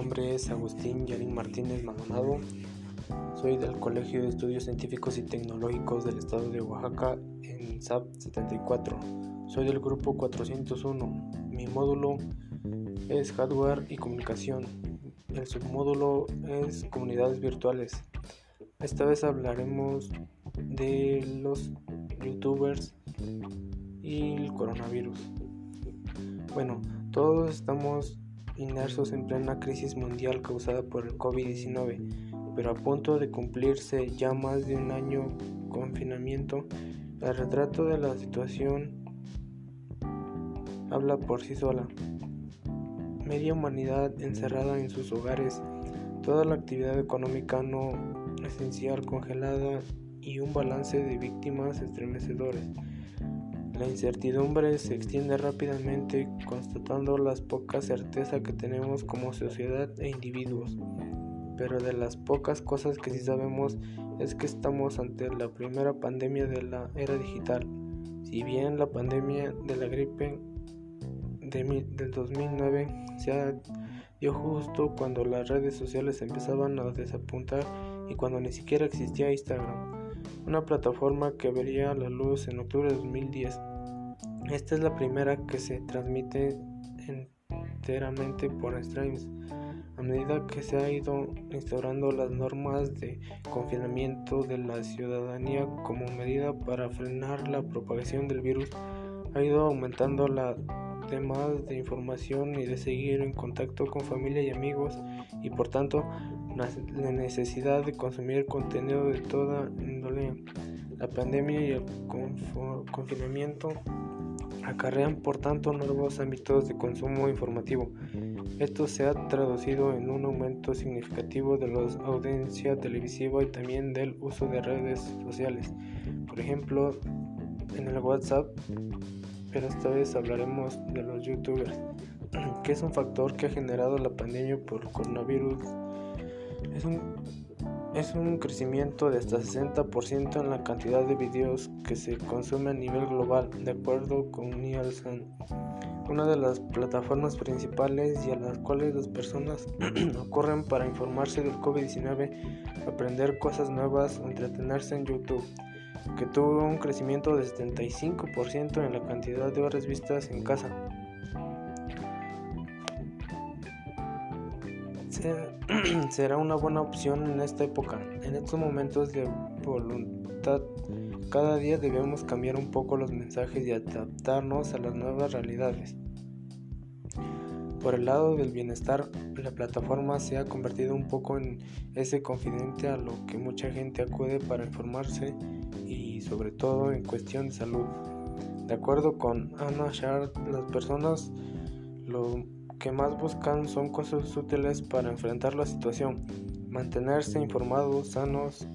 nombre es Agustín Yarín Martínez Maldonado. Soy del Colegio de Estudios Científicos y Tecnológicos del Estado de Oaxaca en SAP 74. Soy del grupo 401. Mi módulo es Hardware y Comunicación. El submódulo es Comunidades Virtuales. Esta vez hablaremos de los youtubers y el coronavirus. Bueno, todos estamos inmersos en plena crisis mundial causada por el COVID-19, pero a punto de cumplirse ya más de un año confinamiento, el retrato de la situación habla por sí sola. Media humanidad encerrada en sus hogares, toda la actividad económica no esencial congelada y un balance de víctimas estremecedores. La incertidumbre se extiende rápidamente constatando las pocas certeza que tenemos como sociedad e individuos. Pero de las pocas cosas que sí sabemos es que estamos ante la primera pandemia de la era digital. Si bien la pandemia de la gripe de, del 2009 se dio justo cuando las redes sociales empezaban a desapuntar y cuando ni siquiera existía Instagram, una plataforma que vería la luz en octubre de 2010. Esta es la primera que se transmite enteramente por streams. A medida que se ha ido instaurando las normas de confinamiento de la ciudadanía como medida para frenar la propagación del virus, ha ido aumentando la demanda de información y de seguir en contacto con familia y amigos y por tanto la necesidad de consumir contenido de toda índole. La pandemia y el confinamiento acarrean por tanto nuevos ámbitos de consumo informativo. Esto se ha traducido en un aumento significativo de la audiencia televisiva y también del uso de redes sociales. Por ejemplo, en el WhatsApp, pero esta vez hablaremos de los youtubers, que es un factor que ha generado la pandemia por coronavirus. Es un crecimiento de hasta 60% en la cantidad de videos que se consume a nivel global, de acuerdo con Nielsen, una de las plataformas principales y a las cuales las personas ocurren para informarse del COVID-19, aprender cosas nuevas entretenerse en YouTube, que tuvo un crecimiento de 75% en la cantidad de horas vistas en casa. será una buena opción en esta época. En estos momentos de voluntad, cada día debemos cambiar un poco los mensajes y adaptarnos a las nuevas realidades. Por el lado del bienestar, la plataforma se ha convertido un poco en ese confidente a lo que mucha gente acude para informarse y sobre todo en cuestión de salud. De acuerdo con Anna Shard, las personas lo que más buscan son cosas útiles para enfrentar la situación, mantenerse informados, sanos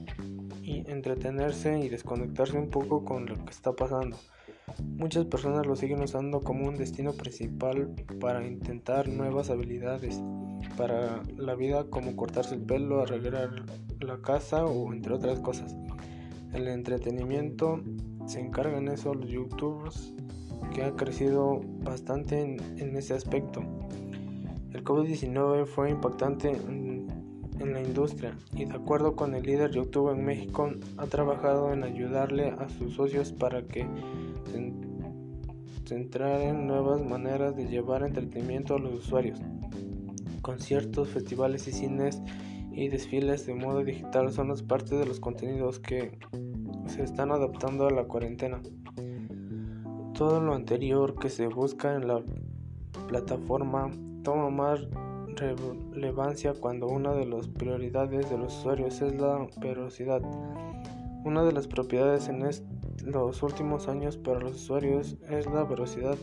y entretenerse y desconectarse un poco con lo que está pasando. Muchas personas lo siguen usando como un destino principal para intentar nuevas habilidades para la vida como cortarse el pelo, arreglar la casa o entre otras cosas. El entretenimiento se encargan eso los youtubers que ha crecido bastante en, ese aspecto. El COVID-19 fue impactante en, la industria y de acuerdo con el líder YouTube en México ha trabajado en ayudarle a sus socios para que se en nuevas maneras de llevar entretenimiento a los usuarios. Conciertos, festivales y cines y desfiles de modo digital son las partes de los contenidos que se están adaptando a la cuarentena. Todo lo anterior que se busca en la plataforma toma más relevancia cuando una de las prioridades de los usuarios es la velocidad. Una de las propiedades en los últimos años para los usuarios es la velocidad,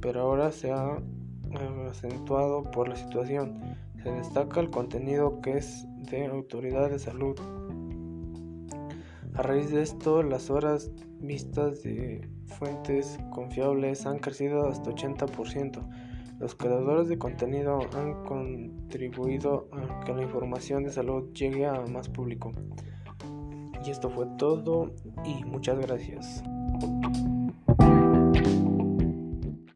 pero ahora se ha acentuado por la situación. Se destaca el contenido que es de autoridad de salud. A raíz de esto, las horas vistas de fuentes confiables han crecido hasta 80%. Los creadores de contenido han contribuido a que la información de salud llegue a más público. Y esto fue todo y muchas gracias.